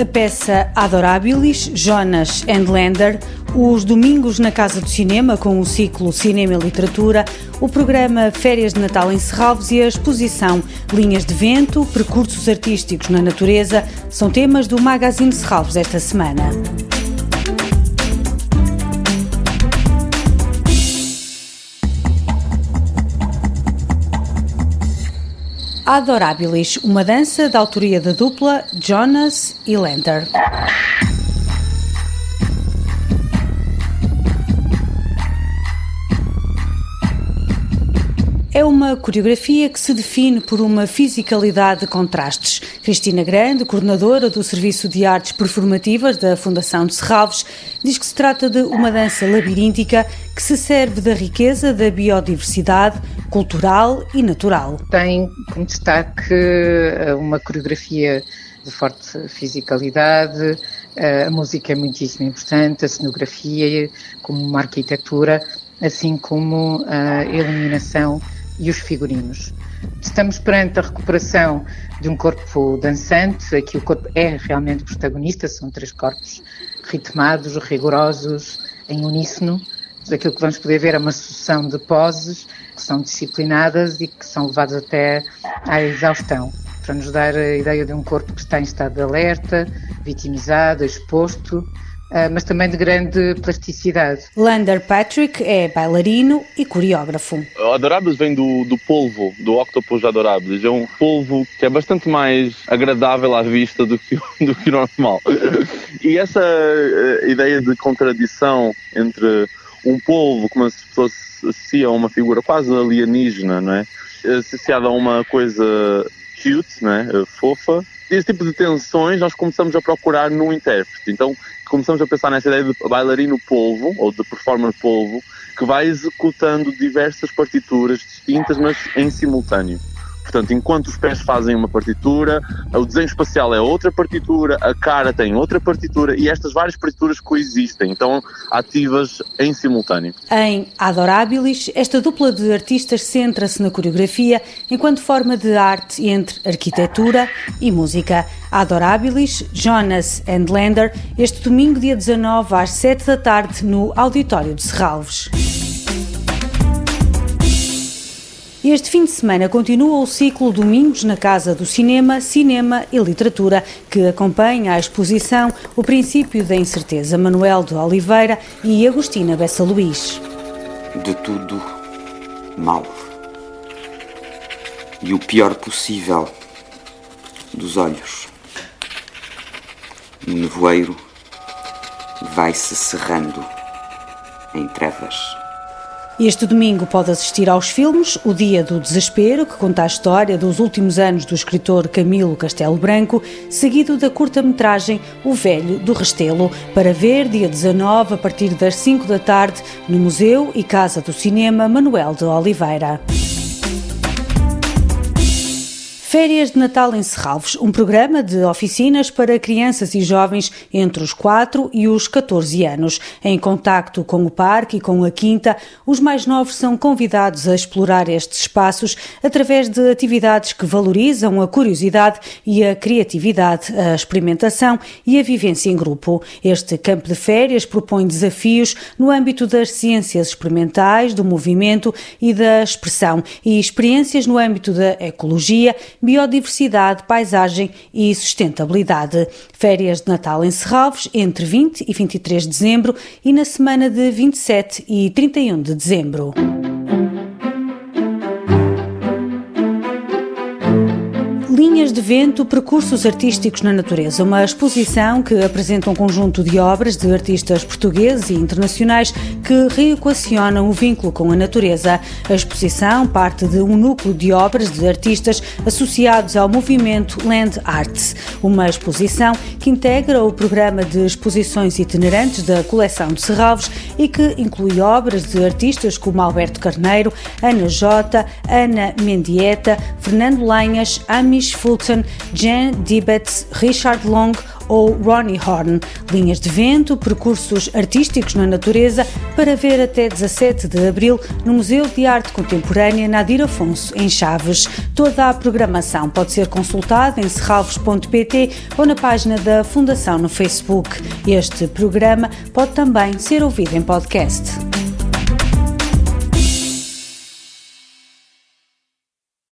A peça Adorabilis, Jonas and Lander, os domingos na Casa do Cinema com o ciclo Cinema e Literatura, o programa Férias de Natal em Serralves e a exposição Linhas de Vento, Percursos Artísticos na Natureza são temas do Magazine Serralves esta semana. Adorabilis, uma dança da autoria da dupla Jonas e Lander. É uma coreografia que se define por uma fisicalidade de contrastes. Cristina Grande, coordenadora do Serviço de Artes Performativas da Fundação de Serralves, diz que se trata de uma dança labiríntica que se serve da riqueza da biodiversidade cultural e natural. Tem como destaque eh, uma coreografia de forte fisicalidade, eh, a música é muitíssimo importante, a cenografia, como uma arquitetura, assim como a iluminação e os figurinos. Estamos perante a recuperação de um corpo dançante, aqui o corpo é realmente protagonista, são três corpos ritmados, rigorosos, em uníssono. Aquilo que vamos poder ver é uma sucessão de poses que são disciplinadas e que são levadas até à exaustão, para nos dar a ideia de um corpo que está em estado de alerta, vitimizado, exposto, mas também de grande plasticidade. Lander Patrick é bailarino e coreógrafo. Adoráveis vem do, do polvo, do Octopus Adoráveis. É um polvo que é bastante mais agradável à vista do que, do que o normal. E essa uh, ideia de contradição entre um polvo, como se fosse associa a uma figura quase alienígena, não é? Associada a uma coisa cute, não é? Fofa, esse tipo de tensões nós começamos a procurar no intérprete. Então começamos a pensar nessa ideia de bailarino polvo, ou de performer polvo, que vai executando diversas partituras distintas, mas em simultâneo. Portanto, enquanto os pés fazem uma partitura, o desenho espacial é outra partitura, a cara tem outra partitura e estas várias partituras coexistem, então ativas em simultâneo. Em Adorabilis, esta dupla de artistas centra-se na coreografia enquanto forma de arte entre arquitetura e música. Adorabilis, Jonas and Lander, este domingo, dia 19, às 7 da tarde, no Auditório de Serralves. Este fim de semana continua o ciclo Domingos na Casa do Cinema, Cinema e Literatura, que acompanha a exposição O Princípio da Incerteza, Manuel de Oliveira e Agostina Bessa Luís. De tudo mal. E o pior possível dos olhos. O nevoeiro vai-se cerrando em trevas. Este domingo pode assistir aos filmes O Dia do Desespero, que conta a história dos últimos anos do escritor Camilo Castelo Branco, seguido da curta-metragem O Velho do Restelo, para ver dia 19 a partir das 5 da tarde no Museu e Casa do Cinema Manuel de Oliveira. Férias de Natal em Serralves, um programa de oficinas para crianças e jovens entre os 4 e os 14 anos. Em contacto com o parque e com a quinta, os mais novos são convidados a explorar estes espaços através de atividades que valorizam a curiosidade e a criatividade, a experimentação e a vivência em grupo. Este campo de férias propõe desafios no âmbito das ciências experimentais, do movimento e da expressão e experiências no âmbito da ecologia biodiversidade, paisagem e sustentabilidade. Férias de Natal em Serralves entre 20 e 23 de dezembro e na semana de 27 e 31 de dezembro. Linhas de Vento, Percursos Artísticos na Natureza, uma exposição que apresenta um conjunto de obras de artistas portugueses e internacionais que reequacionam o vínculo com a natureza. A exposição parte de um núcleo de obras de artistas associados ao movimento Land Arts, uma exposição que integra o programa de exposições itinerantes da coleção de Serralves e que inclui obras de artistas como Alberto Carneiro, Ana Jota, Ana Mendieta, Fernando Lanhas, Amish Fulton, Jan Dibetz, Richard Long ou Ronnie Horn. Linhas de vento, percursos artísticos na natureza para ver até 17 de abril no Museu de Arte Contemporânea Nadir Afonso, em Chaves. Toda a programação pode ser consultada em serralvos.pt ou na página da Fundação no Facebook. Este programa pode também ser ouvido em podcast.